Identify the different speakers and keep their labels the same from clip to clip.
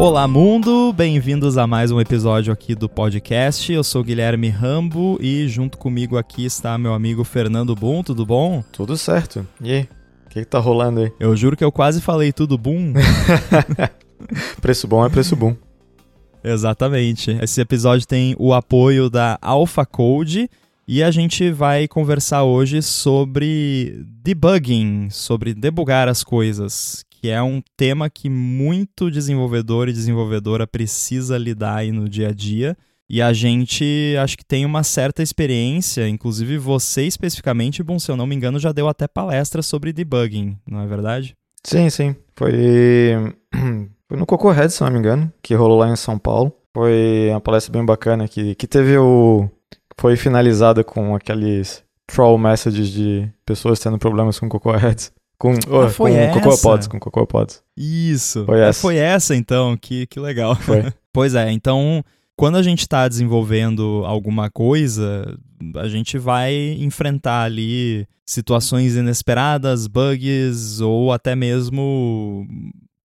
Speaker 1: Olá, mundo! Bem-vindos a mais um episódio aqui do podcast. Eu sou Guilherme Rambo e junto comigo aqui está meu amigo Fernando Boom. Tudo bom?
Speaker 2: Tudo certo. E aí? O que, que tá rolando aí?
Speaker 1: Eu juro que eu quase falei tudo bom.
Speaker 2: preço bom é preço bom.
Speaker 1: Exatamente. Esse episódio tem o apoio da Alpha Code e a gente vai conversar hoje sobre debugging, sobre debugar as coisas, que é um tema que muito desenvolvedor e desenvolvedora precisa lidar aí no dia a dia. E a gente acho que tem uma certa experiência, inclusive você especificamente, bom, se eu não me engano, já deu até palestra sobre debugging, não é verdade?
Speaker 2: Sim, sim. Foi, foi no Cocorhead, se não me engano, que rolou lá em São Paulo. Foi uma palestra bem bacana que, que teve o. Foi finalizada com aqueles troll messages de pessoas tendo problemas com Cocorheads. Com,
Speaker 1: oh, ah, foi
Speaker 2: com Cocoa Pods, com Cocoa Pods.
Speaker 1: Isso. Foi essa. É, foi essa então, que, que legal.
Speaker 2: Foi.
Speaker 1: pois é, então quando a gente está desenvolvendo alguma coisa, a gente vai enfrentar ali situações inesperadas, bugs ou até mesmo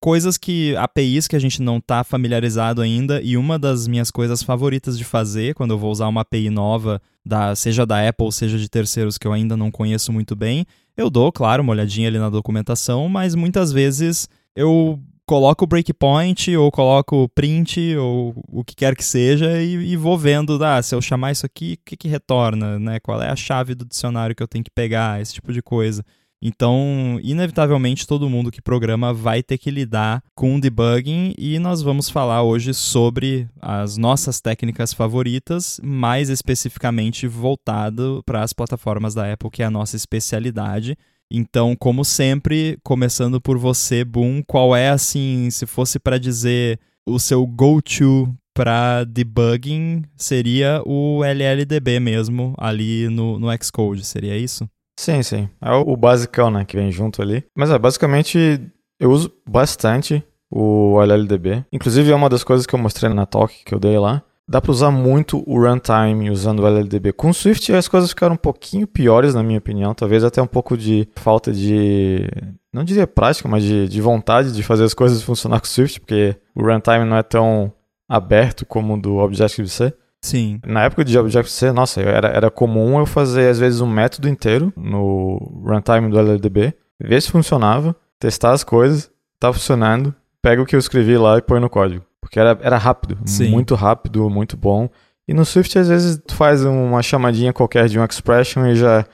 Speaker 1: coisas que APIs que a gente não está familiarizado ainda e uma das minhas coisas favoritas de fazer quando eu vou usar uma API nova, da, seja da Apple, seja de terceiros que eu ainda não conheço muito bem, eu dou, claro, uma olhadinha ali na documentação, mas muitas vezes eu coloco o breakpoint ou coloco print ou o que quer que seja e, e vou vendo, ah, se eu chamar isso aqui, o que, que retorna, né? Qual é a chave do dicionário que eu tenho que pegar, esse tipo de coisa. Então, inevitavelmente, todo mundo que programa vai ter que lidar com debugging e nós vamos falar hoje sobre as nossas técnicas favoritas, mais especificamente voltado para as plataformas da Apple, que é a nossa especialidade. Então, como sempre, começando por você, Boom, qual é assim, se fosse para dizer o seu go-to para debugging, seria o LLDB mesmo ali no, no Xcode, seria isso?
Speaker 2: Sim, sim. É o basicão, né, que vem junto ali. Mas é, basicamente, eu uso bastante o LLDB. Inclusive, é uma das coisas que eu mostrei na talk que eu dei lá. Dá para usar muito o runtime usando o LLDB. Com Swift as coisas ficaram um pouquinho piores, na minha opinião. Talvez até um pouco de falta de. Não diria prática, mas de, de vontade de fazer as coisas funcionar com Swift, porque o runtime não é tão aberto como o do Objective-C.
Speaker 1: Sim.
Speaker 2: Na época de Objective-C, nossa, era, era comum eu fazer às vezes um método inteiro no runtime do LLDB, ver se funcionava, testar as coisas, tá funcionando, pega o que eu escrevi lá e põe no código. Porque era, era rápido, Sim. muito rápido, muito bom. E no Swift, às vezes, tu faz uma chamadinha qualquer de uma expression e já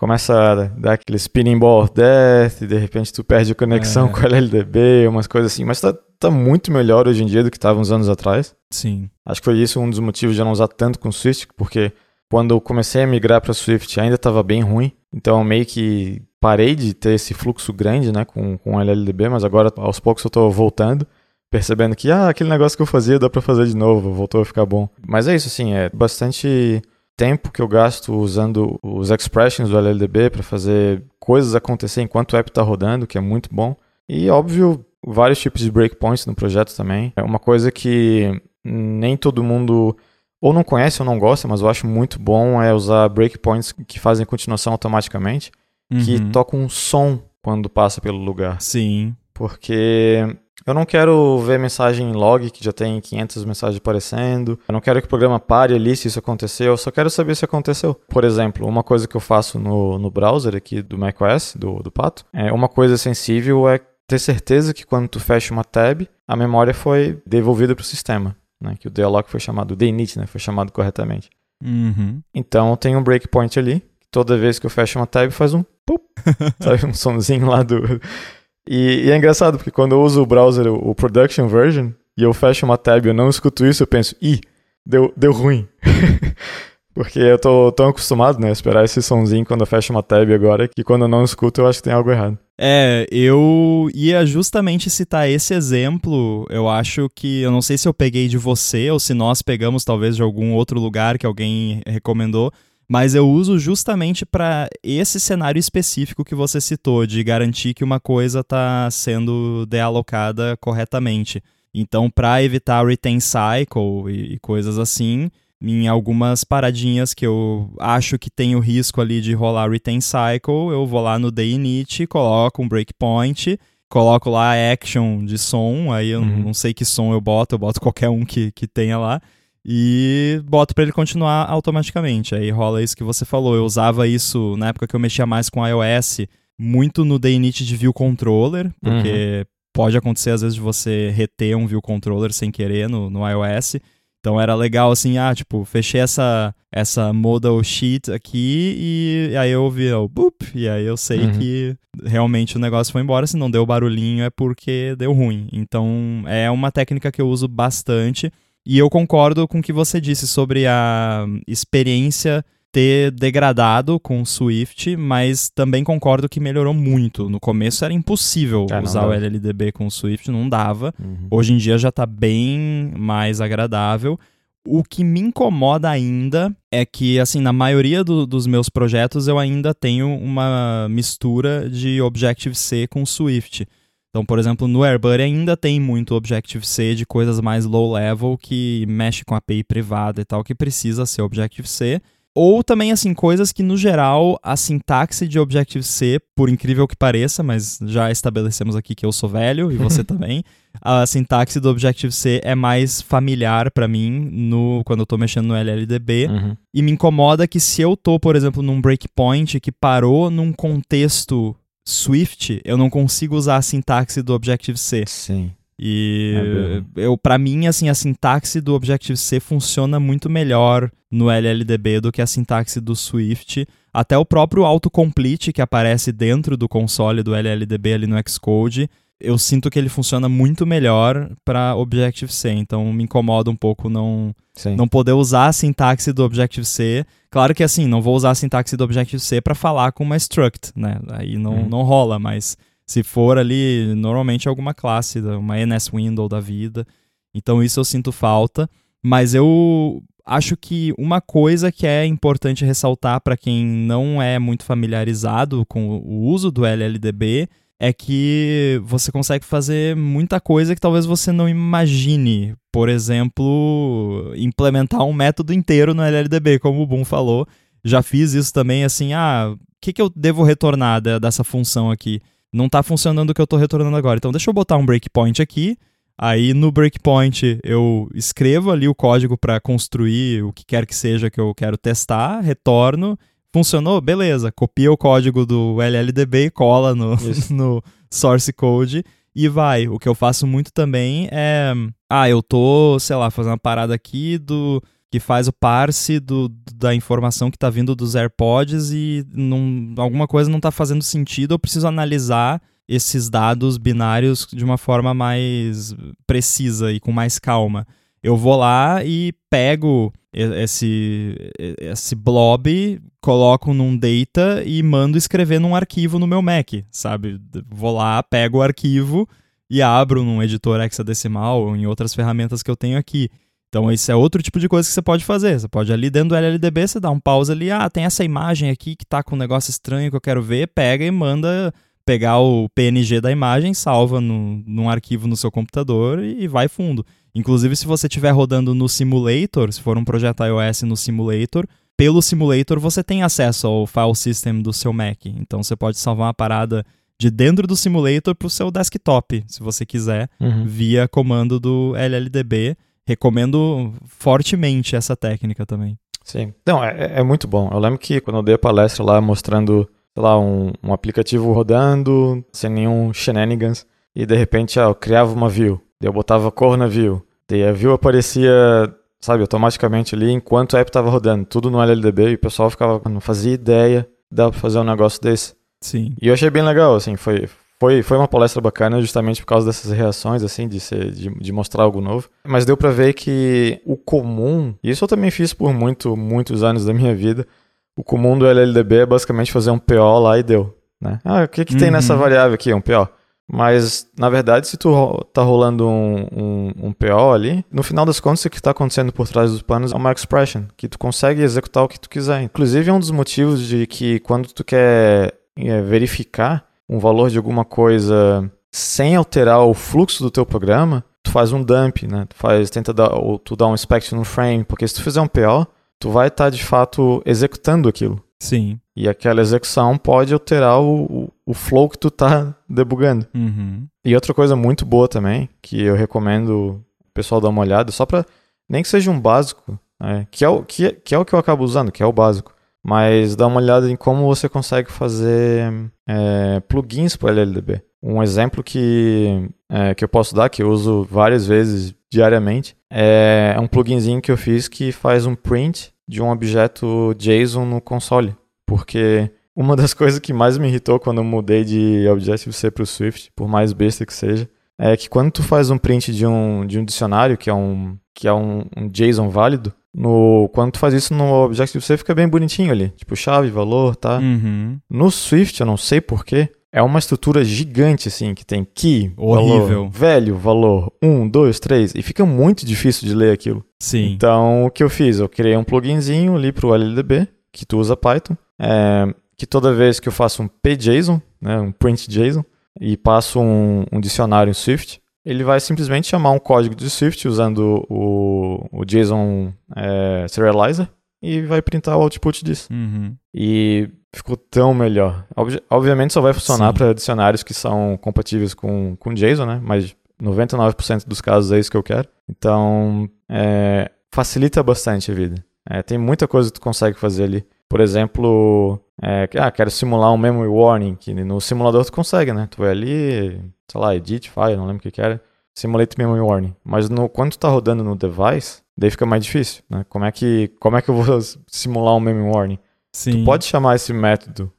Speaker 2: começa a dar aquele spinning ball of death, e de repente tu perde a conexão é. com o LLDB, umas coisas assim. Mas tá, tá muito melhor hoje em dia do que estava uns anos atrás.
Speaker 1: Sim.
Speaker 2: Acho que foi isso um dos motivos de eu não usar tanto com Swift, porque quando eu comecei a migrar para Swift ainda estava bem ruim. Então meio que parei de ter esse fluxo grande né, com, com o LLDB, mas agora aos poucos eu estou voltando percebendo que ah, aquele negócio que eu fazia dá para fazer de novo, voltou a ficar bom. Mas é isso assim, é bastante tempo que eu gasto usando os expressions do LLDB para fazer coisas acontecer enquanto o app está rodando, que é muito bom. E óbvio, vários tipos de breakpoints no projeto também. É uma coisa que nem todo mundo ou não conhece ou não gosta, mas eu acho muito bom é usar breakpoints que fazem continuação automaticamente, uhum. que tocam um som quando passa pelo lugar.
Speaker 1: Sim.
Speaker 2: Porque eu não quero ver mensagem log que já tem 500 mensagens aparecendo. Eu não quero que o programa pare ali se isso aconteceu. Eu só quero saber se aconteceu. Por exemplo, uma coisa que eu faço no, no browser aqui do macOS, do, do Pato, é uma coisa sensível é ter certeza que quando tu fecha uma tab, a memória foi devolvida para o sistema. Né? Que o dealloc foi chamado, o init, né? Foi chamado corretamente.
Speaker 1: Uhum.
Speaker 2: Então tem um breakpoint ali. Toda vez que eu fecho uma tab, faz um pop, sabe? Um somzinho lá do e, e, é engraçado, porque quando eu uso o browser, o, o production version, e eu fecho uma tab e eu não escuto isso, eu penso, ih, deu, deu ruim. porque eu tô tão acostumado, né, a esperar esse sonzinho quando eu fecho uma tab agora, que quando eu não escuto eu acho que tem algo errado.
Speaker 1: É, eu ia justamente citar esse exemplo. Eu acho que, eu não sei se eu peguei de você ou se nós pegamos talvez de algum outro lugar que alguém recomendou, mas eu uso justamente para esse cenário específico que você citou, de garantir que uma coisa está sendo dealocada corretamente. Então, para evitar retain cycle e, e coisas assim, em algumas paradinhas que eu acho que tem o risco ali de rolar retain cycle, eu vou lá no day init, coloco um breakpoint coloco lá action de som, aí eu
Speaker 2: Uhum.
Speaker 1: não sei que som eu boto, eu boto qualquer um que, que tenha lá. E boto pra ele continuar automaticamente. Aí rola isso que você falou. Eu usava isso na época que eu mexia mais com iOS, muito no DNIT de View Controller, porque pode acontecer às vezes de você reter um View Controller sem querer no, no iOS. Então era legal assim, ah, tipo, fechei essa, essa modal sheet aqui e aí eu ouvi o boop, e aí eu sei
Speaker 2: Uhum.
Speaker 1: que realmente o negócio foi embora. Se não deu barulhinho é porque deu ruim. Então é uma técnica que eu uso bastante. E eu concordo com o que você disse sobre a experiência ter degradado com o Swift, mas também concordo que melhorou muito. No começo era impossível
Speaker 2: É,
Speaker 1: usar o. LLDB com o Swift, não dava.
Speaker 2: Uhum.
Speaker 1: Hoje em dia já tá bem mais agradável. O que me incomoda ainda é que, assim, na maioria do- dos meus projetos eu ainda tenho uma mistura de Objective-C com Swift. Então, por exemplo, no AirBuddy ainda tem muito Objective-C de coisas mais low-level que mexe com API privada e tal, que precisa ser Objective-C. Ou também, assim, coisas que, no geral, a sintaxe de Objective-C, por incrível que pareça, mas já estabelecemos aqui que eu sou velho e você também, a sintaxe do Objective-C é mais familiar pra mim no, quando eu tô mexendo no LLDB.
Speaker 2: Uhum.
Speaker 1: E me incomoda que se eu tô, por exemplo, num breakpoint que parou num contexto Swift, eu não consigo usar a sintaxe do Objective-C.
Speaker 2: Sim.
Speaker 1: E
Speaker 2: É
Speaker 1: eu, para mim, assim, a sintaxe do Objective-C funciona muito melhor no LLDB do que a sintaxe do Swift. Até o próprio autocomplete que aparece dentro do console do LLDB ali no Xcode, eu sinto que ele funciona muito melhor para Objective-C. Então me incomoda um pouco não
Speaker 2: Sim.
Speaker 1: não poder usar a sintaxe do Objective-C. Claro que assim, não vou usar a sintaxe do Objective-C para falar com uma struct, né? Aí não,
Speaker 2: Uhum.
Speaker 1: não rola, mas se for ali, normalmente é alguma classe, uma NS Window da vida. Então isso eu sinto falta, mas eu acho que uma coisa que é importante ressaltar para quem não é muito familiarizado com o uso do LLDB é que você consegue fazer muita coisa que talvez você não imagine. Por exemplo, implementar um método inteiro no LLDB, como o Boom falou. Já fiz isso também, assim, ah, o que, que eu devo retornar dessa função aqui? Não tá funcionando o que eu tô retornando agora. Então deixa eu botar um breakpoint aqui. Aí no breakpoint eu escrevo ali o código para construir o que quer que seja que eu quero testar, retorno, funcionou, beleza, copia o código do LLDB e cola no, no source code e vai. O que eu faço muito também é, ah, eu tô, sei lá, fazendo uma parada aqui do que faz o parse do, da informação que tá vindo dos AirPods e não, alguma coisa não tá fazendo sentido, eu preciso analisar esses dados binários de uma forma mais precisa e com mais calma. Eu vou lá e pego esse, esse blob, coloco num data e mando escrever num arquivo no meu Mac, sabe? Vou lá, pego o arquivo e abro num editor hexadecimal ou em outras ferramentas que eu tenho aqui. Então, esse é outro tipo de coisa que você pode fazer. Você pode ali dentro do LLDB, você dá um pause ali, ah, tem essa imagem aqui que tá com um negócio estranho que eu quero ver, pega e manda pegar o PNG da imagem, salva no, num arquivo no seu computador e, e vai fundo. Inclusive, se você estiver rodando no simulator, se for um projeto iOS no simulator, pelo simulator você tem acesso ao file system do seu Mac. Então você pode salvar uma parada de dentro do simulator para o seu desktop, se você quiser,
Speaker 2: Uhum.
Speaker 1: via comando do LLDB. Recomendo fortemente essa técnica também.
Speaker 2: Sim. Não, é, é muito bom. Eu lembro que quando eu dei a palestra lá mostrando, sei lá, um, um aplicativo rodando, sem nenhum shenanigans, e de repente, ah, eu criava uma view, daí eu botava cor na view, daí a view aparecia, sabe, automaticamente ali enquanto o app estava rodando, tudo no LLDB, e o pessoal ficava, não fazia ideia, dá pra fazer um negócio desse.
Speaker 1: Sim.
Speaker 2: E eu achei bem legal, assim, foi, foi, foi uma palestra bacana justamente por causa dessas reações, assim, de, ser, de, de mostrar algo novo. Mas deu pra ver que o comum, e isso eu também fiz por muito, muitos anos da minha vida, o comum do LLDB é basicamente fazer um PO lá e deu, né? Ah, o que que tem
Speaker 1: Uhum.
Speaker 2: nessa variável aqui? Um PO. Mas, na verdade, se tu tá rolando um, um, um PO ali, no final das contas, o que tá acontecendo por trás dos panos é uma expression, que tu consegue executar o que tu quiser. Inclusive, é um dos motivos de que quando tu quer é, verificar um valor de alguma coisa sem alterar o fluxo do teu programa, tu faz um dump, né? Tu faz, tenta dar, ou tu dá um inspection no frame, porque se tu fizer um PO, tu vai estar de fato executando aquilo.
Speaker 1: Sim.
Speaker 2: E aquela execução pode alterar o, o- o flow que tu tá debugando.
Speaker 1: Uhum.
Speaker 2: E outra coisa muito boa também, que eu recomendo o pessoal dar uma olhada, só para nem que seja um básico, né, que, é o, que, que é o que eu acabo usando, que é o básico, mas dá uma olhada em como você consegue fazer é, plugins para LLDB. Um exemplo que, é, que eu posso dar, que eu uso várias vezes diariamente, é um pluginzinho que eu fiz que faz um print de um objeto JSON no console. Porque uma das coisas que mais me irritou quando eu mudei de Objective-C para o Swift, por mais besta que seja, é que quando tu faz um print de um, de um dicionário, que é um, que é um, um JSON válido, no, quando tu faz isso no Objective-C fica bem bonitinho ali. Tipo, chave, valor, tá?
Speaker 1: Uhum.
Speaker 2: No Swift, eu não sei porquê, é uma estrutura gigante, assim, que tem key,
Speaker 1: Horrível.
Speaker 2: valor, velho, valor, 1, 2, 3, e fica muito difícil de ler aquilo.
Speaker 1: Sim.
Speaker 2: Então, o que eu fiz? Eu criei um pluginzinho ali pro LLDB, que tu usa Python, é, que toda vez que eu faço um pJSON, né, um print JSON, e passo um, um dicionário em Swift, ele vai simplesmente chamar um código de Swift usando o, o JSON é, Serializer e vai printar o output disso.
Speaker 1: Uhum.
Speaker 2: E ficou tão melhor. Obvi- obviamente só vai funcionar para dicionários que são compatíveis com, com JSON, né? Mas 99% dos casos é isso que eu quero. Então, é, facilita bastante a vida. É, tem muita coisa que tu consegue fazer ali. Por exemplo, é, ah, quero simular um memory warning, que no simulador tu consegue, né? Tu vai ali, sei lá, edit file, não lembro o que que era, simulate memory warning. Mas no, quando tu tá rodando no device, daí fica mais difícil, né? Como é que, como é que eu vou simular um memory warning?
Speaker 1: Sim.
Speaker 2: Tu pode chamar esse método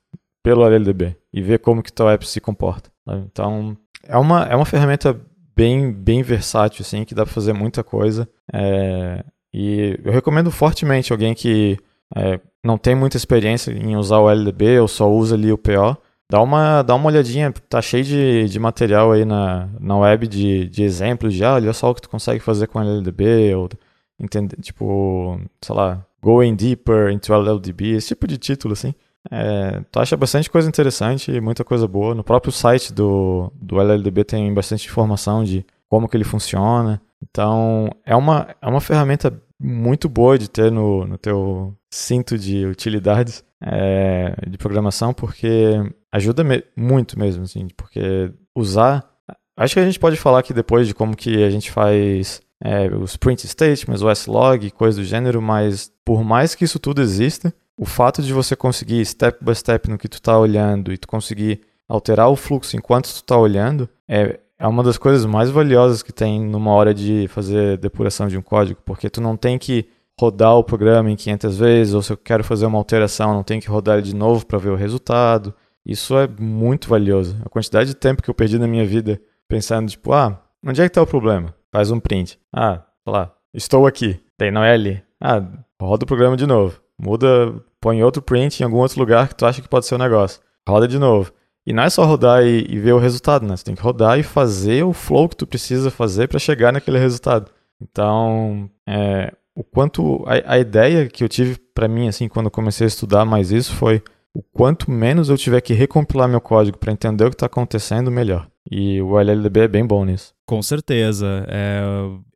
Speaker 2: pelo LLDB e ver como que teu app se comporta. sabe? Então, é uma, é uma ferramenta bem, bem versátil, assim, que dá para fazer muita coisa. É, e eu recomendo fortemente alguém que é, não tem muita experiência em usar o LLDB ou só usa ali o PO. Dá uma, dá uma olhadinha, tá cheio de, de material aí na, na web de, de exemplos de, ah, olha só o que tu consegue fazer com LLDB, ou entender, tipo, sei lá, Going Deeper into LLDB, esse tipo de título, assim. É, tu acha bastante coisa interessante, muita coisa boa. No próprio site do, do LLDB tem bastante informação de como que ele funciona. Então, é uma, é uma ferramenta muito boa de ter no, no teu cinto de utilidades é, de programação, porque ajuda me- muito mesmo, assim, porque usar... Acho que a gente pode falar aqui depois de como que a gente faz é, os print statements, o S-log, coisa do gênero, mas por mais que isso tudo exista, o fato de você conseguir step by step no que tu tá olhando e tu conseguir alterar o fluxo enquanto tu tá olhando é, é uma das coisas mais valiosas que tem numa hora de fazer depuração de um código, porque tu não tem que rodar o programa em 500 vezes, ou se eu quero fazer uma alteração, não tem que rodar ele de novo para ver o resultado. Isso é muito valioso. A quantidade de tempo que eu perdi na minha vida pensando, tipo, ah, onde é que tá o problema? Faz um print. Ah, sei lá, estou aqui. Daí não é ali. Ah, roda o programa de novo. Muda, põe outro print em algum outro lugar que tu acha que pode ser o negócio. Roda de novo. E não é só rodar e, e ver o resultado, né? Você tem que rodar e fazer o flow que tu precisa fazer para chegar naquele resultado. Então, é, o quanto a, a ideia que eu tive para mim assim quando eu comecei a estudar mais isso foi o quanto menos eu tiver que recompilar meu código para entender o que está acontecendo, melhor. E o LLDB é bem bom nisso.
Speaker 1: Com certeza. É,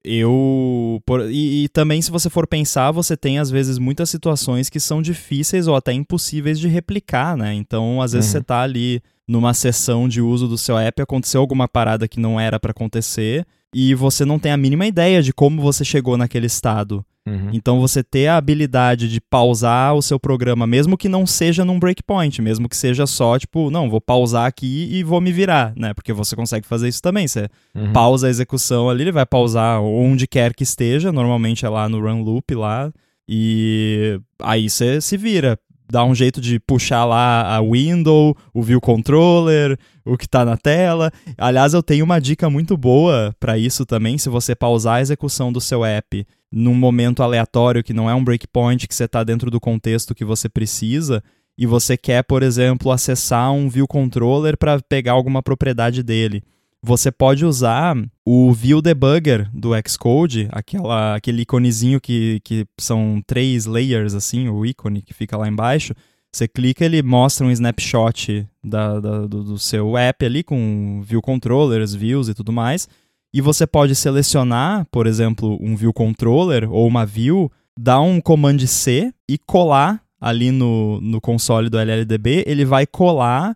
Speaker 1: eu. por- e, e também, se você for pensar, você tem às vezes muitas situações que são difíceis ou até impossíveis de replicar, né? Então, às vezes
Speaker 2: Uhum.
Speaker 1: você tá ali numa sessão de uso do seu app, aconteceu alguma parada que não era pra acontecer e você não tem a mínima ideia de como você chegou naquele estado.
Speaker 2: Uhum.
Speaker 1: Então você ter a habilidade de pausar o seu programa, mesmo que não seja num breakpoint, mesmo que seja só tipo, não, vou pausar aqui e vou me virar, né? Porque você consegue fazer isso também. Você
Speaker 2: Uhum.
Speaker 1: pausa a execução ali, ele vai pausar onde quer que esteja, normalmente é lá no run loop lá, e aí você se vira. Dá um jeito de puxar lá a window, o view controller, o que tá na tela. Aliás, eu tenho uma dica muito boa para isso também, se você pausar a execução do seu app num momento aleatório que não é um breakpoint, que você está dentro do contexto que você precisa, e você quer, por exemplo, acessar um view controller para pegar alguma propriedade dele. Você pode usar o View Debugger do Xcode, aquela, aquele iconezinho que, que são três layers, assim, o ícone que fica lá embaixo. Você clica, ele mostra um snapshot da, da- do, do seu app ali, com view controllers, views e tudo mais. E você pode selecionar, por exemplo, um view controller ou uma view, dar um command C e colar ali no, no console do LLDB. Ele vai colar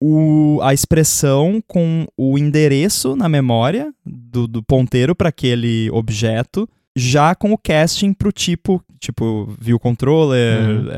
Speaker 1: o, a expressão com o endereço na memória do, do ponteiro para aquele objeto, já com o casting para o tipo, tipo View Controller, uhum.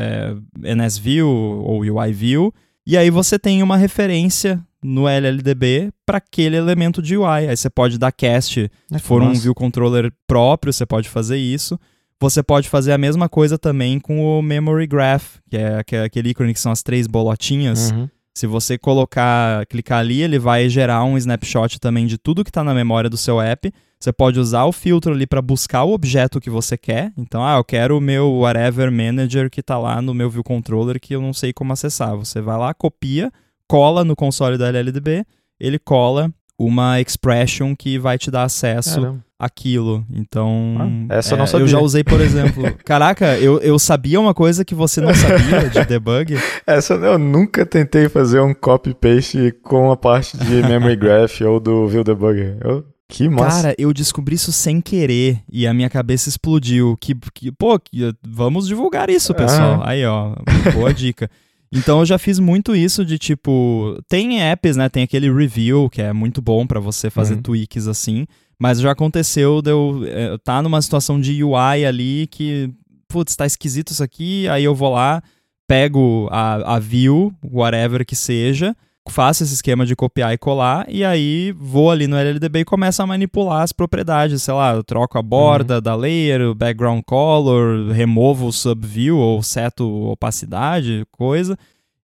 Speaker 1: é, NSView ou UIView, e aí você tem uma referência no LLDB para aquele elemento de UI. Aí você pode dar cast, é se for um view controller próprio, você pode fazer isso. Você pode fazer a mesma coisa também com o memory graph, que é, que é aquele ícone que são as três bolotinhas. Uhum. Se você colocar, clicar ali, ele vai gerar um snapshot também de tudo que está na memória do seu app. Você pode usar o filtro ali para buscar o objeto que você quer. Então, ah, eu quero o meu whatever manager que está lá no meu view controller que eu não sei como acessar. Você vai lá, copia, cola no console da LLDB, ele cola uma expression que vai te dar acesso Caramba. àquilo. Então,
Speaker 2: ah, essa é, eu não sabia.
Speaker 1: Eu já usei, por exemplo. Caraca, eu, eu sabia uma coisa que você não sabia de debug.
Speaker 2: Essa eu nunca tentei fazer um copy paste com a parte de memory graph ou do view debugger. Eu que massa.
Speaker 1: Cara, eu descobri isso sem querer e a minha cabeça explodiu. Que, que pô, que, vamos divulgar isso, pessoal. Ah. Aí, ó, boa dica. Então eu já fiz muito isso de tipo, tem apps, né? Tem aquele review que é muito bom para você fazer uhum. tweaks assim, mas já aconteceu de eu é, tá numa situação de UI ali que, putz, tá esquisito isso aqui, aí eu vou lá, pego a, a view, whatever que seja, faço esse esquema de copiar e colar, e aí vou ali no LLDB e começo a manipular as propriedades, sei lá, eu troco a borda uhum. da layer, o background color, removo o subview ou seto opacidade, coisa.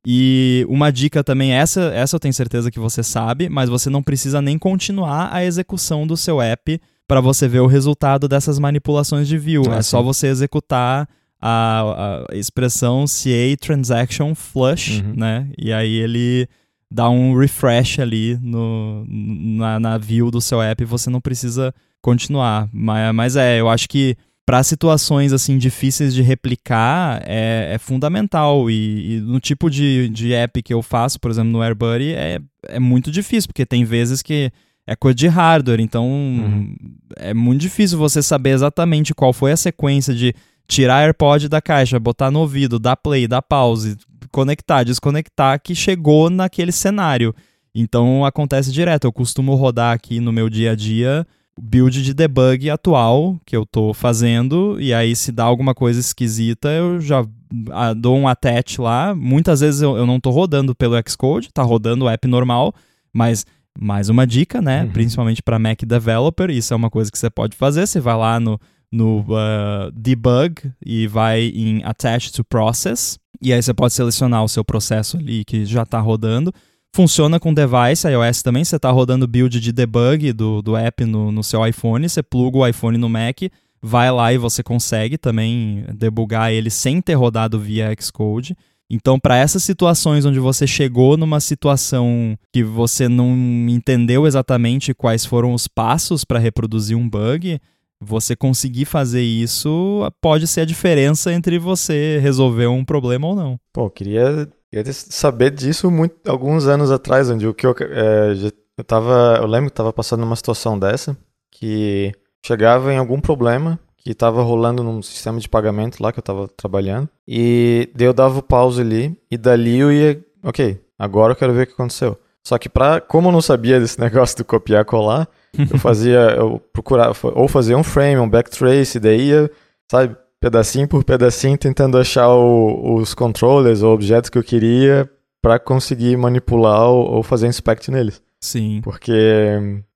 Speaker 1: E uma dica também, essa, essa eu tenho certeza que você sabe, mas você não precisa nem continuar a execução do seu app para você ver o resultado dessas manipulações de view. Ah, é sim. só você executar a, a expressão CA transaction flush, uhum. né? E aí ele dá um refresh ali no, na, na view do seu app e você não precisa continuar. Mas, mas é, eu acho que para situações assim difíceis de replicar é, é fundamental e, e, no tipo de, de app que eu faço, por exemplo no AirBuddy, é, é muito difícil, porque tem vezes que é coisa de hardware, então uhum. é muito difícil você saber exatamente qual foi a sequência de tirar AirPod da caixa, botar no ouvido, dar play, dar pause, conectar, desconectar, que chegou naquele cenário. Então acontece direto. Eu costumo rodar aqui no meu dia a dia build de debug atual que eu tô fazendo, e aí se dá alguma coisa esquisita, eu já ah, dou um attach lá. Muitas vezes eu, eu não tô rodando pelo Xcode, tá rodando o app normal, mas mais uma dica, né? Uhum. Principalmente para Mac Developer, isso é uma coisa que você pode fazer. Você vai lá no, no uh, debug e vai em attach to process e aí você pode selecionar o seu processo ali que já está rodando. Funciona com device, iOS também. Você está rodando build de debug do, do app no, no seu iPhone, você pluga o iPhone no Mac, vai lá e você consegue também debugar ele sem ter rodado via Xcode. Então, para essas situações onde você chegou numa situação que você não entendeu exatamente quais foram os passos para reproduzir um bug, você conseguir fazer isso pode ser a diferença entre você resolver um problema ou não.
Speaker 2: Pô, queria, queria saber disso muito, alguns anos atrás, onde o que eu, é, eu tava, eu lembro que estava passando numa situação dessa, que chegava em algum problema que estava rolando num sistema de pagamento lá que eu estava trabalhando, e eu dava o pause ali, e dali eu ia, ok, agora eu quero ver o que aconteceu. Só que pra, como eu não sabia desse negócio do copiar colar, eu fazia, eu procurava, ou fazia um frame, um backtrace, daí ia, sabe, pedacinho por pedacinho, tentando achar o, os controllers ou objetos que eu queria para conseguir manipular ou, ou, fazer inspect neles.
Speaker 1: Sim.
Speaker 2: Porque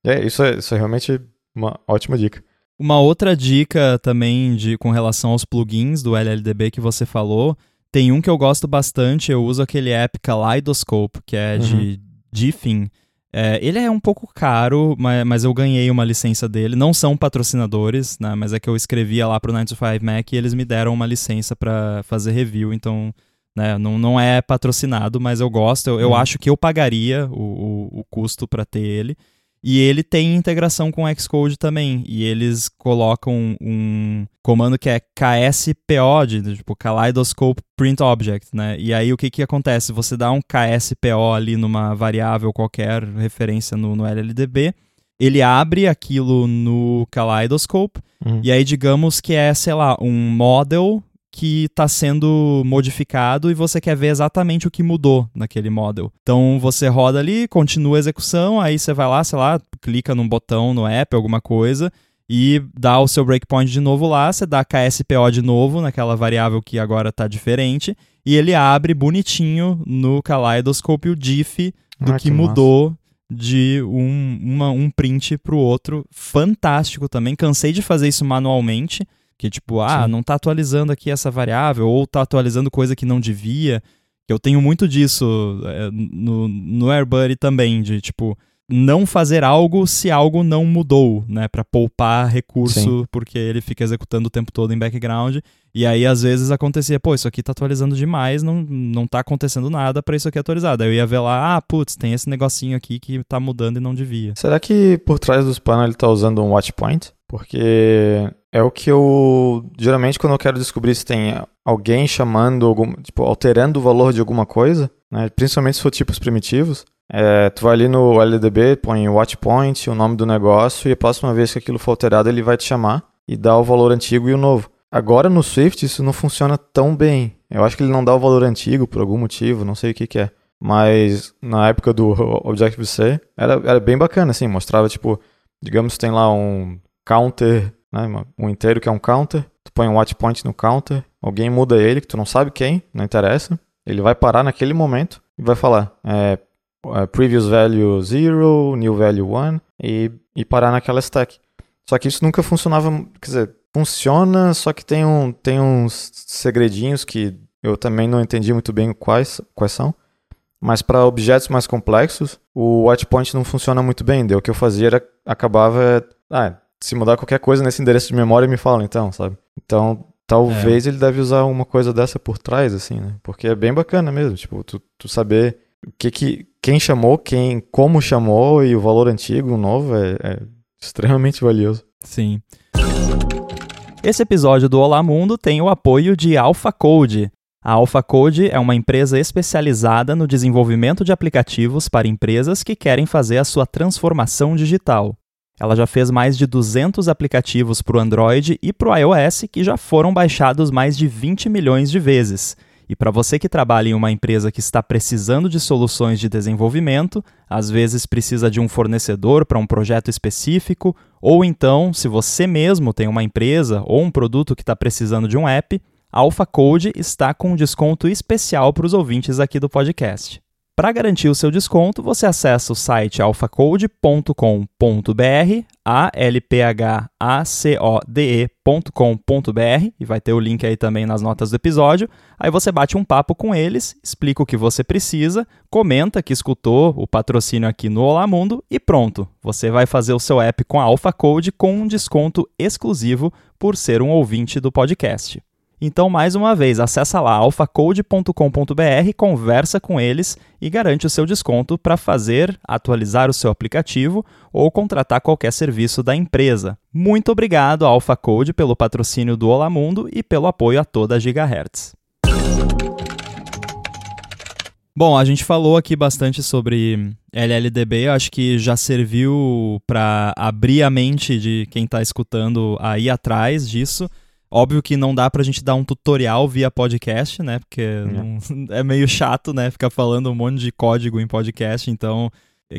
Speaker 2: é, isso, é, isso é realmente uma ótima dica.
Speaker 1: Uma outra dica também de com relação aos plugins do LLDB que você falou, tem um que eu gosto bastante, eu uso aquele app Kaleidoscope, que é uhum. de Diffin, é, ele é um pouco caro, mas, mas, eu ganhei uma licença dele. Não são patrocinadores, né? Mas é que eu escrevia lá pro 9 to 5 Mac e eles me deram uma licença para fazer review, então né, não, não é patrocinado, mas eu gosto. Eu, eu uhum. acho que eu pagaria o, o, o custo para ter ele. E ele tem integração com Xcode também. E eles colocam um comando que é KSPO, de, tipo Kaleidoscope Print Object, né? E aí o que, que acontece? Você dá um KSPO ali numa variável qualquer, referência no, no LLDB, ele abre aquilo no Kaleidoscope, uhum. e aí digamos que é, sei lá, um model que está sendo modificado e você quer ver exatamente o que mudou naquele model. Então você roda ali, continua a execução, aí você vai lá, sei lá, clica num botão no app, alguma coisa, e dá o seu breakpoint de novo lá, você dá KSPO de novo naquela variável que agora está diferente, e ele abre bonitinho no Kaleidoscope o diff do ah, que, que mudou de um, uma, um print para o outro. Fantástico também. Cansei de fazer isso manualmente. Que tipo, ah, Sim. não está atualizando aqui essa variável, ou está atualizando coisa que não devia. Eu tenho muito disso é, no, no AirBuddy também, de tipo, não fazer algo se algo não mudou, né? Para poupar recurso, Sim. porque ele fica executando o tempo todo em background. E aí, às vezes, acontecia, pô, isso aqui tá atualizando demais, não, não tá acontecendo nada para isso aqui atualizar. Aí eu ia ver lá, ah, putz, tem esse negocinho aqui que tá mudando e não devia.
Speaker 2: Será que por trás dos panos ele tá usando um watch point? Porque é o que eu. Geralmente, quando eu quero descobrir se tem alguém chamando, algum, tipo, alterando o valor de alguma coisa, né? Principalmente se for tipos primitivos. É, tu vai ali no LDB, põe o watch point, o nome do negócio, e a próxima vez que aquilo for alterado, ele vai te chamar e dar o valor antigo e o novo. Agora no Swift isso não funciona tão bem. Eu acho que ele não dá o valor antigo por algum motivo, não sei o que, que é. Mas na época do Objective-C era, era bem bacana, assim, mostrava tipo, digamos tem lá um counter, né, um inteiro que é um counter, tu põe um watch point no counter, alguém muda ele, que tu não sabe quem, não interessa, ele vai parar naquele momento e vai falar é, é previous value 0, new value 1 e, e parar naquela stack. Só que isso nunca funcionava, quer dizer, funciona, só que tem, um, tem uns segredinhos que eu também não entendi muito bem quais, quais são. Mas para objetos mais complexos, o watchpoint não funciona muito bem. O que eu fazia era acabava. Ah, se mudar qualquer coisa nesse endereço de memória, me fala então, sabe? Então, talvez é. ele deve usar uma coisa dessa por trás, assim, né? Porque é bem bacana mesmo, tipo, tu, tu saber o que que, quem chamou, quem, como chamou e o valor antigo, o novo, é, é extremamente valioso.
Speaker 1: Sim. Esse episódio do Olá Mundo tem o apoio de AlphaCode. A AlphaCode é uma empresa especializada no desenvolvimento de aplicativos para empresas que querem fazer a sua transformação digital. Ela já fez mais de 200 aplicativos para o Android e para o iOS que já foram baixados mais de 20 milhões de vezes. E para você que trabalha em uma empresa que está precisando de soluções de desenvolvimento, às vezes precisa de um fornecedor para um projeto específico, ou então, se você mesmo tem uma empresa ou um produto que está precisando de um app, a Alpha Code está com um desconto especial para os ouvintes aqui do podcast. Para garantir o seu desconto, você acessa o site alphacode.com.br, alphacode.com.br, e vai ter o link aí também nas notas do episódio. Aí você bate um papo com eles, explica o que você precisa, comenta que escutou o patrocínio aqui no Olá Mundo e pronto. Você vai fazer o seu app com a Alpha Code com um desconto exclusivo por ser um ouvinte do podcast. Então, mais uma vez, acessa lá alfacode.com.br, conversa com eles e garante o seu desconto para fazer, atualizar o seu aplicativo ou contratar qualquer serviço da empresa. Muito obrigado, AlphaCode, pelo patrocínio do Olá Mundo e pelo apoio a toda a Gigahertz. Bom, a gente falou aqui bastante sobre LLDB, eu acho que já serviu para abrir a mente de quem está escutando a ir atrás disso. Óbvio que não dá pra gente dar um tutorial via podcast, né? Porque é, não, é meio chato, né? Ficar falando um monte de código em podcast. Então,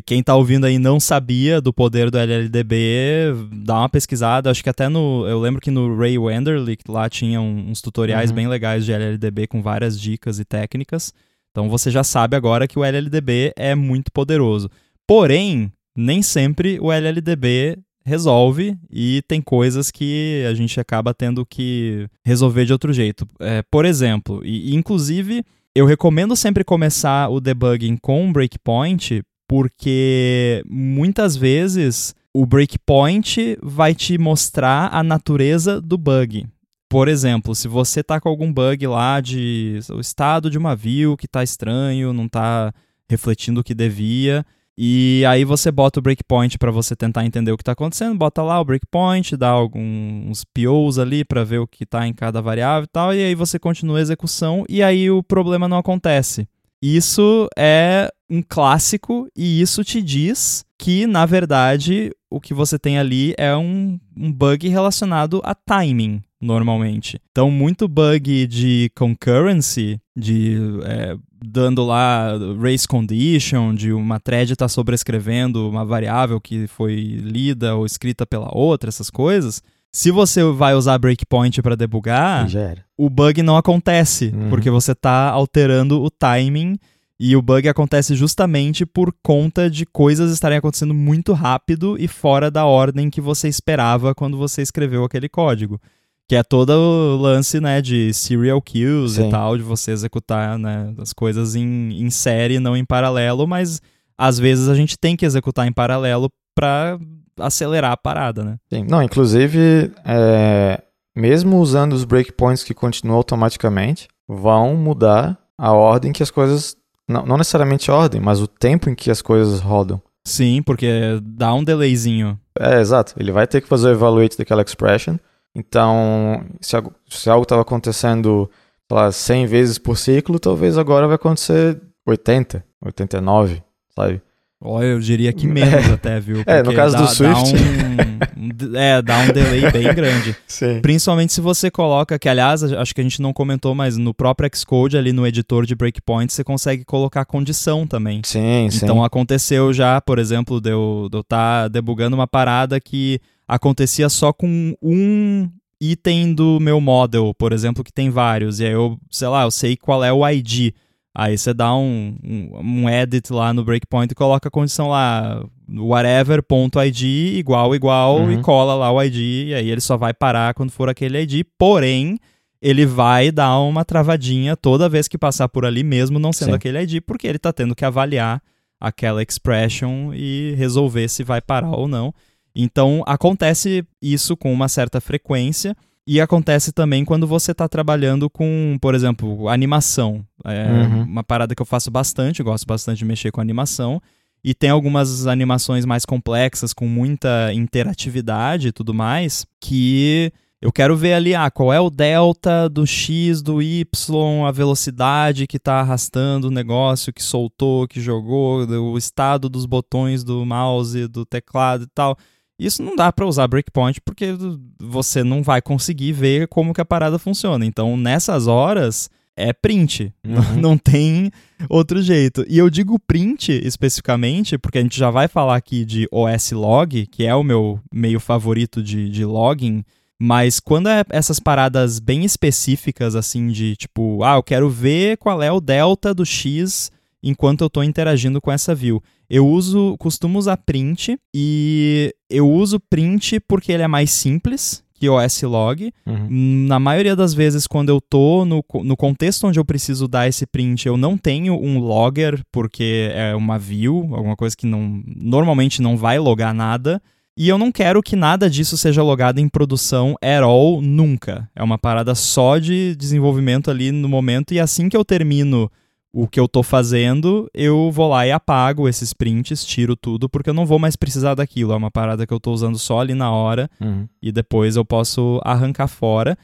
Speaker 1: quem tá ouvindo aí não sabia do poder do LLDB, dá uma pesquisada. Acho que até no. Eu lembro que no Ray Wenderlich lá tinha uns tutoriais uhum. bem legais de LLDB com várias dicas e técnicas. Então você já sabe agora que o LLDB é muito poderoso. Porém, nem sempre o LLDB resolve e tem coisas que a gente acaba tendo que resolver de outro jeito. É, por exemplo, e inclusive eu recomendo sempre começar o debugging com um breakpoint, porque muitas vezes o breakpoint vai te mostrar a natureza do bug. Por exemplo, se você está com algum bug lá de o estado de uma view que está estranho, não está refletindo o que devia, e aí você bota o breakpoint para você tentar entender o que está acontecendo, bota lá o breakpoint, dá alguns POs ali para ver o que está em cada variável e tal, e aí você continua a execução e aí o problema não acontece. Isso é um clássico e isso te diz que, na verdade, o que você tem ali é um, um bug relacionado a timing. Normalmente. Então, muito bug de concurrency, de é, dando lá race condition, de uma thread estar tá sobrescrevendo uma variável que foi lida ou escrita pela outra, essas coisas. Se você vai usar breakpoint para debugar, o bug não acontece, uhum. porque você está alterando o timing e o bug acontece justamente por conta de coisas estarem acontecendo muito rápido e fora da ordem que você esperava quando você escreveu aquele código. Que é todo o lance, né, de serial kills Sim. e tal, de você executar, né, as coisas em, em série, não em paralelo, mas às vezes a gente tem que executar em paralelo para acelerar a parada, né?
Speaker 2: Sim. Não, inclusive, é, mesmo usando os breakpoints que continuam automaticamente, vão mudar a ordem que as coisas. Não, não necessariamente a ordem, mas o tempo em que as coisas rodam.
Speaker 1: Sim, porque dá um delayzinho.
Speaker 2: É, exato. Ele vai ter que fazer o evaluate daquela expression. Então, se, se algo estava acontecendo, sei lá, 100 vezes por ciclo, talvez agora vai acontecer 80, 89, sabe?
Speaker 1: Olha, eu diria que menos é. até, viu?
Speaker 2: Porque é, no caso
Speaker 1: dá,
Speaker 2: do Swift.
Speaker 1: Dá um, é, dá um delay bem grande.
Speaker 2: Sim.
Speaker 1: Principalmente se você coloca, que aliás, acho que a gente não comentou, mas no próprio Xcode, ali no editor de breakpoint, você consegue colocar condição também.
Speaker 2: Sim, sim.
Speaker 1: Então aconteceu já, por exemplo, de eu estar tá debugando uma parada que acontecia só com um item do meu model, por exemplo, que tem vários. E aí eu, sei lá, eu sei qual é o ID. Aí você dá um, um, um, edit lá no breakpoint e coloca a condição lá, whatever.id igual, igual, uhum. e cola lá o ID, e aí ele só vai parar quando for aquele ID, porém, ele vai dar uma travadinha toda vez que passar por ali, mesmo não sendo Sim. aquele ID, porque ele está tendo que avaliar aquela expression e resolver se vai parar ou não. Então, acontece isso com uma certa frequência. E acontece também quando você está trabalhando com, por exemplo, animação. É uhum. uma parada que eu faço bastante, eu gosto bastante de mexer com animação. E tem algumas animações mais complexas, com muita interatividade e tudo mais, que eu quero ver ali, ah, qual é o delta do X, do Y, a velocidade que está arrastando o negócio, que soltou, que jogou, o estado dos botões do mouse, do teclado e tal. Isso não dá para usar breakpoint porque você não vai conseguir ver como que a parada funciona. Então, nessas horas, é print. Uhum. Não tem outro jeito. E eu digo print especificamente porque a gente já vai falar aqui de OS Log, que é o meu meio favorito de, de login. Mas quando é essas paradas bem específicas, assim, de tipo, ah, eu quero ver qual é o delta do X enquanto eu estou interagindo com essa view. Eu uso, costumo usar print e eu uso print porque ele é mais simples que o log. Uhum. Na maioria das vezes, quando eu tô no, no contexto onde eu preciso dar esse print, eu não tenho um logger, porque é uma view, alguma coisa que não normalmente não vai logar nada. E eu não quero que nada disso seja logado em produção at all, nunca. É uma parada só de desenvolvimento ali no momento, e assim que eu termino o que eu tô fazendo, eu vou lá e apago esses prints, tiro tudo, porque eu não vou mais precisar daquilo. É uma parada que eu tô usando só ali na hora uhum. e depois eu posso arrancar fora.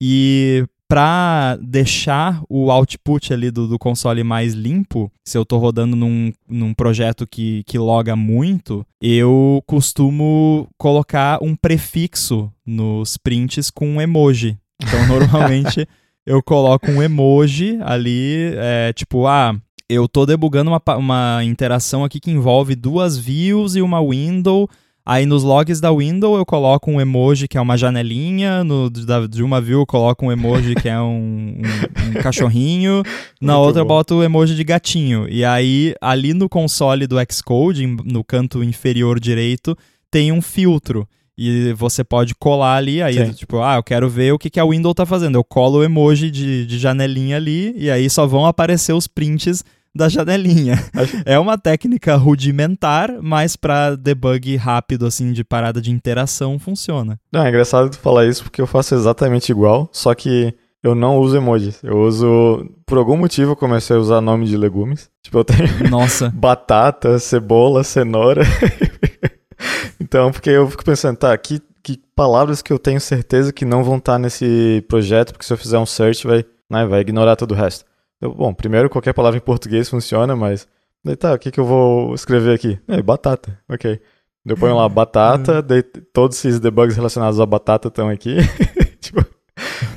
Speaker 1: E para deixar o output ali do, do, console mais limpo, se eu tô rodando num, num projeto que, que loga muito, eu costumo colocar um prefixo nos prints com um emoji. Então, normalmente eu coloco um emoji ali, é, tipo, ah, eu tô debugando uma, uma interação aqui que envolve duas views e uma window. Aí nos logs da window eu coloco um emoji que é uma janelinha, no, da, de uma view eu coloco um emoji que é um, um, um cachorrinho, na Muito outra bom. eu boto o emoji de gatinho. E aí ali no console do Xcode, no canto inferior direito, tem um filtro. E você pode colar ali, aí, Sim. tipo, ah, eu quero ver o que, que a Windows tá fazendo. Eu colo o emoji de, de janelinha ali, e aí só vão aparecer os prints da janelinha. é uma técnica rudimentar, mas para debug rápido, assim, de parada de interação, funciona.
Speaker 2: Não, é engraçado tu falar isso porque eu faço exatamente igual, só que eu não uso emojis. Eu uso. Por algum motivo eu comecei a usar nome de legumes. Tipo, eu tenho.
Speaker 1: Nossa.
Speaker 2: batata, cebola, cenoura. Então, porque eu fico pensando, tá, que, que palavras que eu tenho certeza que não vão estar nesse projeto, porque se eu fizer um search vai, né, vai ignorar todo o resto. Bom, primeiro qualquer palavra em português funciona, mas daí tá, o que, que eu vou escrever aqui? É, batata, ok. Eu ponho lá batata, daí todos esses debugs relacionados à batata estão aqui. tipo,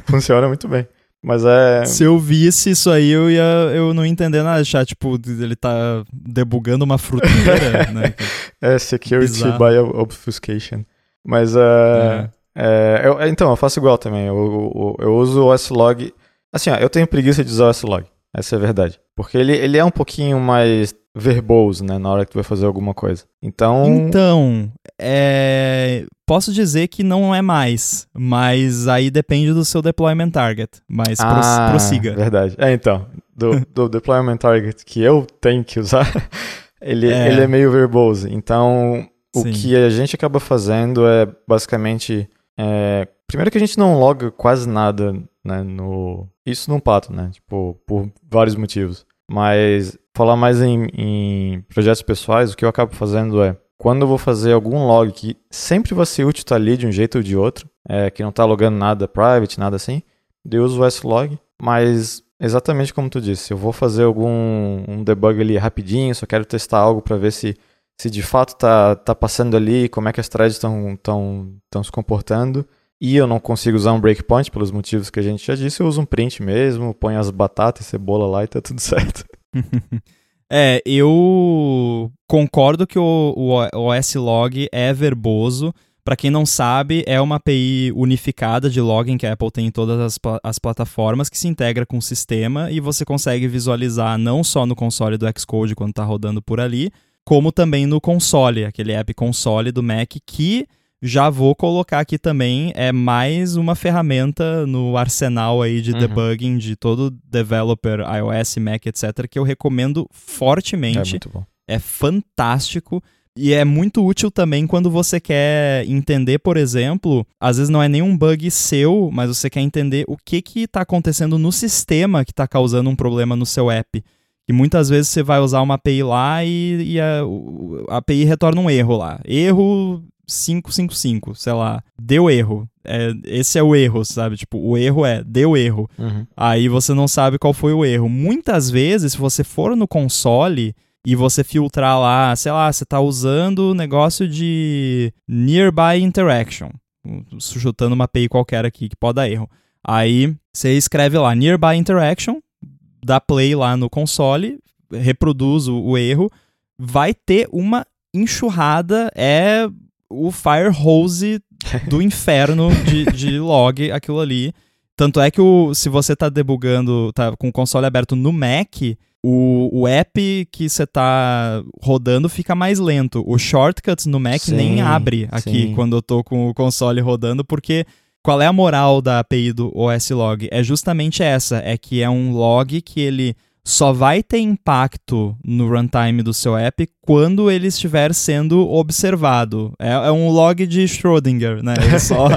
Speaker 2: funciona muito bem. Mas é.
Speaker 1: Se eu visse isso aí, eu ia eu não ia entender nada. Achar, tipo, ele tá debugando uma fruteira, né?
Speaker 2: É security Bizarro. by obfuscation. Mas uh, é. É, eu, então, eu faço igual também. Eu, eu, eu uso o S-Log. Assim, ó, eu tenho preguiça de usar o S-Log. Essa é a verdade. Porque ele, ele é um pouquinho mais verboso, né? Na hora que tu vai fazer alguma coisa. Então.
Speaker 1: Então, é... posso dizer que não é mais. Mas aí depende do seu deployment target. Mas ah, prossiga.
Speaker 2: Verdade. É, então. Do, do deployment target que eu tenho que usar, ele é, ele é meio verboso. Então, o Sim. que a gente acaba fazendo é basicamente é, primeiro que a gente não loga quase nada, né, no... Isso num pato, né, tipo, por vários motivos. Mas falar mais em, em projetos pessoais, o que eu acabo fazendo é, quando eu vou fazer algum log que sempre vai ser útil estar ali de um jeito ou de outro, é, que não está logando nada private, nada assim, eu uso o S-Log, mas exatamente como tu disse, eu vou fazer algum um debug ali rapidinho, só quero testar algo para ver se se de fato tá, tá passando ali, como é que as threads estão se comportando. E eu não consigo usar um breakpoint pelos motivos que a gente já disse, eu uso um print mesmo, ponho as batatas e cebola lá e tá tudo certo.
Speaker 1: é, eu concordo que o, o, o S-Log é verboso. Para quem não sabe, é uma API unificada de login que a Apple tem em todas as, as plataformas que se integra com o sistema e você consegue visualizar não só no console do Xcode quando está rodando por ali, como também no console, aquele app console do Mac que já vou colocar aqui também é mais uma ferramenta no arsenal aí de uhum. debugging de todo developer iOS, Mac, etc, que eu recomendo fortemente.
Speaker 2: É muito bom.
Speaker 1: É fantástico. E é muito útil também quando você quer entender, por exemplo, às vezes não é nenhum bug seu, mas você quer entender o que está acontecendo no sistema que está causando um problema no seu app. E muitas vezes você vai usar uma API lá e, e a, a, API retorna um erro lá. Erro 555, sei lá, deu erro. É, esse é o erro, sabe? Tipo, o erro é, deu erro.
Speaker 2: Uhum.
Speaker 1: Aí você não sabe qual foi o erro. Muitas vezes, se você for no console e você filtrar lá, sei lá, você está usando o negócio de Nearby Interaction, chutando uma API qualquer aqui que pode dar erro. Aí você escreve lá Nearby Interaction, dá play lá no console, reproduz o, o erro, vai ter uma enxurrada, é o fire hose do inferno de, de log aquilo ali. Tanto é que o, se você está debugando, tá com o console aberto no Mac, o, o app que você está rodando fica mais lento. O shortcuts no Mac sim, nem abre aqui sim. quando eu tô com o console rodando, porque qual é a moral da API do OS Log? É justamente essa, é que é um log que ele só vai ter impacto no runtime do seu app quando ele estiver sendo observado. É, é um log de Schrödinger, né? Ele só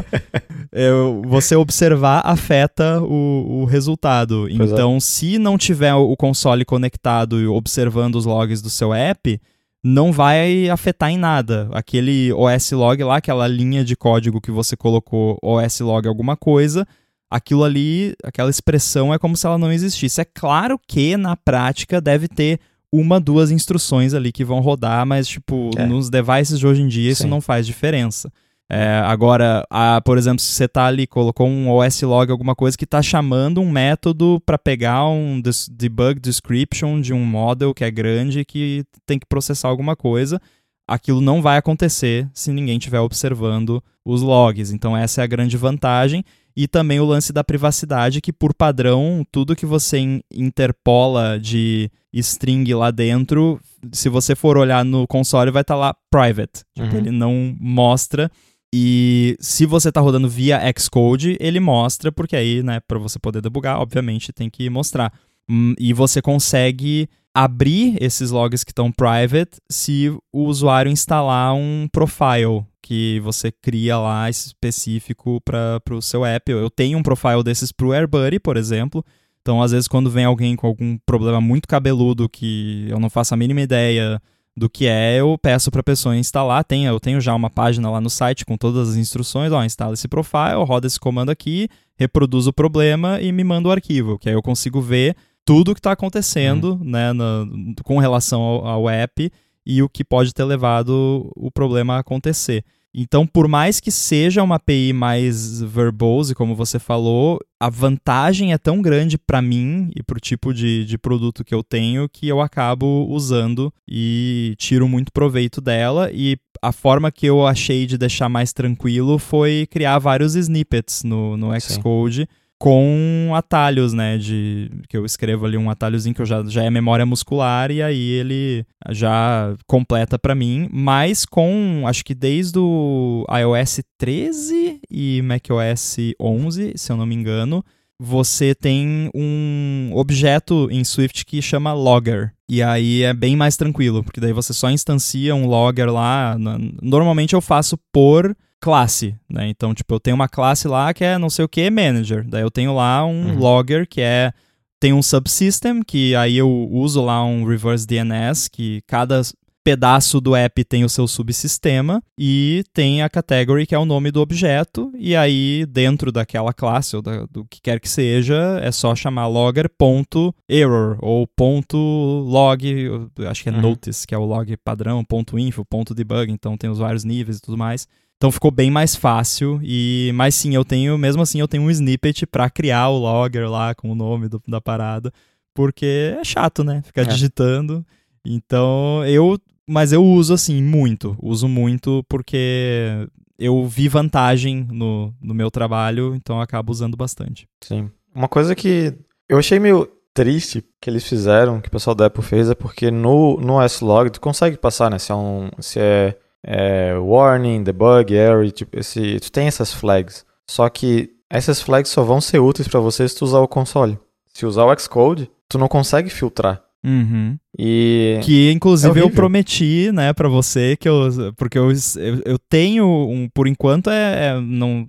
Speaker 1: você observar afeta o, o resultado. Pois é. então, é. se não tiver o console conectado e observando os logs do seu app, não vai afetar em nada. Aquele OS log lá, aquela linha de código que você colocou OS log alguma coisa, aquilo ali, aquela expressão é como se ela não existisse. É claro que na prática deve ter uma, duas instruções ali que vão rodar, mas tipo, é. nos devices de hoje em dia Sim. isso não faz diferença. É, agora, a, por exemplo, se você tá ali, colocou um OS log, alguma coisa que está chamando um método para pegar um debug description de um model que é grande que tem que processar alguma coisa, aquilo não vai acontecer se ninguém estiver observando os logs. Então, essa é a grande vantagem. E também o lance da privacidade, que por padrão, tudo que você interpola de string lá dentro, se você for olhar no console, vai estar tá lá private. Tipo, uhum. ele não mostra e se você está rodando via Xcode, ele mostra, porque aí, né, para você poder debugar, obviamente tem que mostrar. Hum, e você consegue abrir esses logs que estão private se o usuário instalar um profile que você cria lá específico para o seu app. Eu tenho um profile desses para o AirBuddy, por exemplo. Então, às vezes, quando vem alguém com algum problema muito cabeludo que eu não faço a mínima ideia do que é, eu peço para a pessoa instalar. Tem, eu tenho já uma página lá no site com todas as instruções. Ó, instala esse profile, roda esse comando aqui, reproduz o problema e me manda o arquivo, que aí eu consigo ver tudo o que está acontecendo uhum. né, no, com relação ao, ao, app e o que pode ter levado o problema a acontecer. Então, por mais que seja uma API mais verbose, como você falou, a vantagem é tão grande para mim e para o tipo de, de produto que eu tenho que eu acabo usando e tiro muito proveito dela. E a forma que eu achei de deixar mais tranquilo foi criar vários snippets no, no Xcode. Sim com atalhos, né? De que eu escrevo ali um atalhozinho que eu já, já é memória muscular e aí ele já completa para mim, mas com acho que desde o iOS 13 e macOS 11, se eu não me engano, você tem um objeto em Swift que chama logger. E aí é bem mais tranquilo, porque daí você só instancia um logger lá. Normalmente eu faço por classe, né? Então, tipo, eu tenho uma classe lá que é não sei o que manager. Daí eu tenho lá um uhum. logger que é tem um subsystem que aí eu uso lá um reverse DNS que cada pedaço do app tem o seu subsistema e tem a category que é o nome do objeto e aí dentro daquela classe ou da, do que quer que seja é só chamar logger.error ou ponto .log, acho que é uhum. notice, que é o log padrão, ponto .info, ponto .debug, então tem os vários níveis e tudo mais. Então ficou bem mais fácil e mas sim, eu tenho, mesmo assim eu tenho um snippet para criar o logger lá com o nome do, da parada, porque é chato, né? Ficar é. digitando. Então, eu mas eu uso assim muito, uso muito porque eu vi vantagem no, no meu trabalho, então eu acabo usando bastante.
Speaker 2: Sim. Uma coisa que eu achei meio triste que eles fizeram, que o pessoal da Apple fez, é porque no, no S-Log tu consegue passar, né? Se é, um, se é é, warning, debug, error, tipo, esse, tu tem essas flags. Só que essas flags só vão ser úteis para você se tu usar o console. Se usar o Xcode, tu não consegue filtrar.
Speaker 1: Uhum.
Speaker 2: E
Speaker 1: que inclusive é eu prometi, né, para você que eu porque eu, eu, eu tenho um por enquanto é, é, não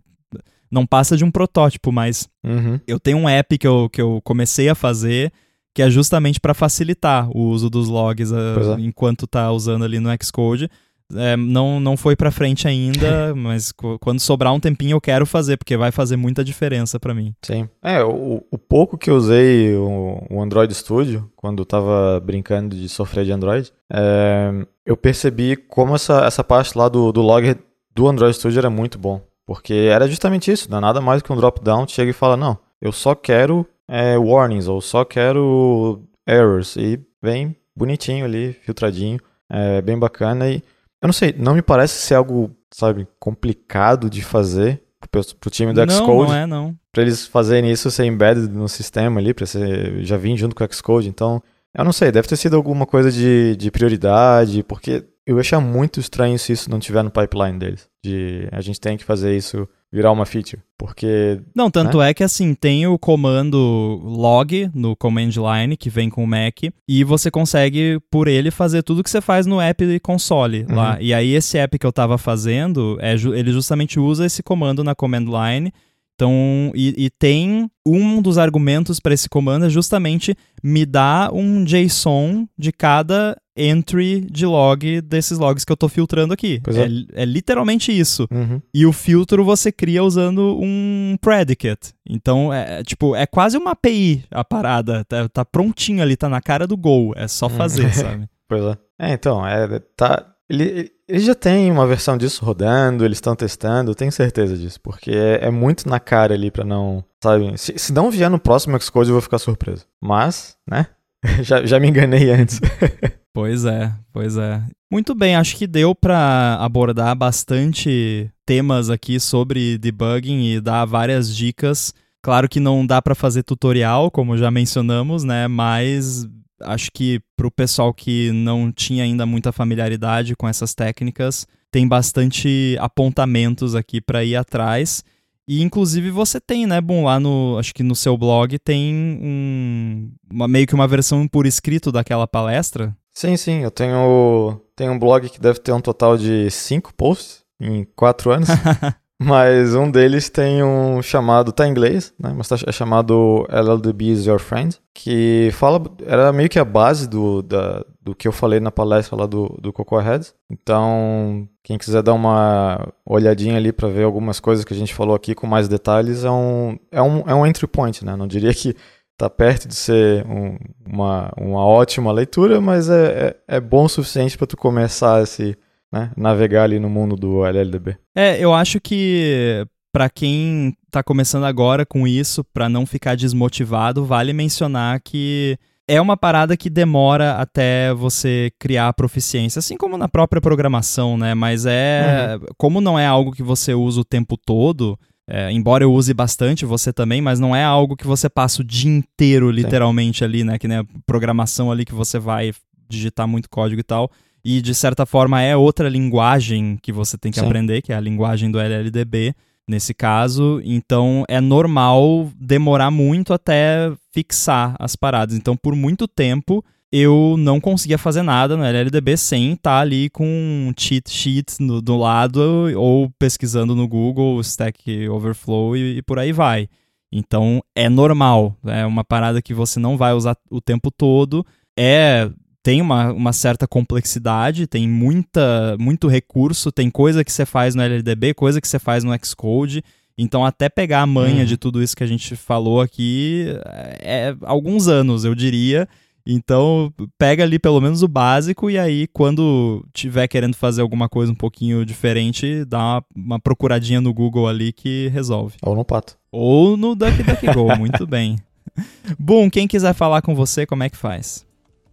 Speaker 1: não passa de um protótipo, mas
Speaker 2: uhum.
Speaker 1: eu tenho um app que eu, que eu comecei a fazer que é justamente para facilitar o uso dos logs uh, é. enquanto tá usando ali no Xcode é, não, não foi pra frente ainda, mas quando sobrar um tempinho eu quero fazer, porque vai fazer muita diferença para mim.
Speaker 2: Sim. É, o, o, pouco que eu usei o, o Android Studio, quando eu tava brincando de sofrer de Android, é, eu percebi como essa, essa parte lá do, do log do Android Studio era muito bom. Porque era justamente isso, não é nada mais que um drop-down, chega e fala, não, eu só quero é, warnings, ou só quero errors, e vem bonitinho ali, filtradinho, é bem bacana, e eu não sei, não me parece ser algo, sabe, complicado de fazer pro, pro time do Xcode.
Speaker 1: Não, não é, não.
Speaker 2: Pra eles fazerem isso ser embedded no sistema ali, pra ser, já vir junto com o Xcode. Então, eu não sei, deve ter sido alguma coisa de, de prioridade, porque eu ia achar muito estranho se isso não tiver no pipeline deles. De a gente tem que fazer isso virar uma feature, porque...
Speaker 1: Não, tanto né? é que assim, tem o comando log no command line, que vem com o Mac, e você consegue, por ele, fazer tudo que você faz no app console uhum. lá. E aí esse app que eu tava fazendo, é, ele justamente usa esse comando na command line, então, e, e, tem um dos argumentos para esse comando é justamente me dar um JSON de cada entry de log desses logs que eu estou filtrando aqui. É. é. É, literalmente isso.
Speaker 2: Uhum.
Speaker 1: E o filtro você cria usando um predicate. Então, é, é tipo, é quase uma API a parada. Tá, tá prontinho ali, tá na cara do Go. É só fazer, uhum. sabe?
Speaker 2: Pois é. É, então, é, tá, ele, ele já tem uma versão disso rodando, eles estão testando, eu tenho certeza disso, porque é, é muito na cara ali para não, sabe? Se, se não vier no próximo Xcode eu vou ficar surpreso. Mas, né? já, já me enganei antes.
Speaker 1: pois é, pois é. Muito bem, acho que deu para abordar bastante temas aqui sobre debugging e dar várias dicas. Claro que não dá para fazer tutorial, como já mencionamos, né? Mas acho que para o pessoal que não tinha ainda muita familiaridade com essas técnicas, tem bastante apontamentos aqui para ir atrás. E inclusive você tem, né, bom, lá no, acho que no seu blog tem um, uma, meio que uma versão por escrito daquela palestra.
Speaker 2: Sim, sim, eu tenho, tenho um blog que deve ter um total de cinco posts em quatro anos. Mas um deles tem um chamado, tá em inglês, né? Mas tá, é chamado LLDB is Your Friend, que fala, era meio que a base do, da, do que eu falei na palestra lá do, do Cocoa Heads. Então, quem quiser dar uma olhadinha ali para ver algumas coisas que a gente falou aqui com mais detalhes, é um, é um, é um entry point, né? Não diria que tá perto de ser um, uma, uma ótima leitura, mas é, é, é bom o suficiente para tu começar esse né, navegar ali no mundo do LLDB.
Speaker 1: É, eu acho que para quem está começando agora com isso, para não ficar desmotivado, vale mencionar que é uma parada que demora até você criar a proficiência, assim como na própria programação, né? Mas é. Uhum. Como não é algo que você usa o tempo todo, é, embora eu use bastante, você também, mas não é algo que você passa o dia inteiro, literalmente, Sim. ali, né? Que nem a programação ali que você vai digitar muito código e tal. E de certa forma é outra linguagem que você tem que Sim. aprender, que é a linguagem do LLDB nesse caso. Então é normal demorar muito até fixar as paradas. Então, por muito tempo, eu não conseguia fazer nada no LLDB sem estar tá ali com um cheat sheet no, do lado ou pesquisando no Google, Stack Overflow e, e por aí vai. Então é normal, é uma parada que você não vai usar o tempo todo. É tem uma, uma certa complexidade, tem muita, muito recurso, tem coisa que você faz no LLDB, coisa que você faz no Xcode. Então, até pegar a manha hum. de tudo isso que a gente falou aqui, é alguns anos, eu diria. Então, pega ali pelo menos o básico e aí, quando tiver querendo fazer alguma coisa um pouquinho diferente, dá uma, uma procuradinha no Google ali que resolve.
Speaker 2: Ou no Pato.
Speaker 1: Ou no DuckDuckGo, muito bem. Bom, quem quiser falar com você, como é que faz?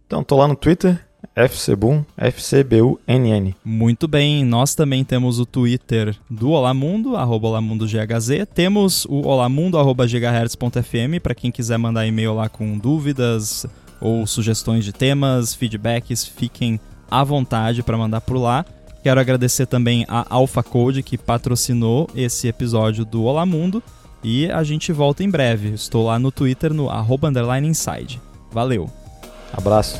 Speaker 2: Então, tô lá no Twitter, FCBUN, FCBUNN.
Speaker 1: Muito bem, nós também temos o Twitter do Olá Mundo, arroba OlaMundoGHZ. Temos o olamundo, arroba gigahertz.fm, para quem quiser mandar e-mail lá com dúvidas ou sugestões de temas, feedbacks, fiquem à vontade para mandar por lá. Quero agradecer também a Alpha Code que patrocinou esse episódio do Olá Mundo e a gente volta em breve. Estou lá no Twitter no arroba inside. Valeu!
Speaker 2: Abraço.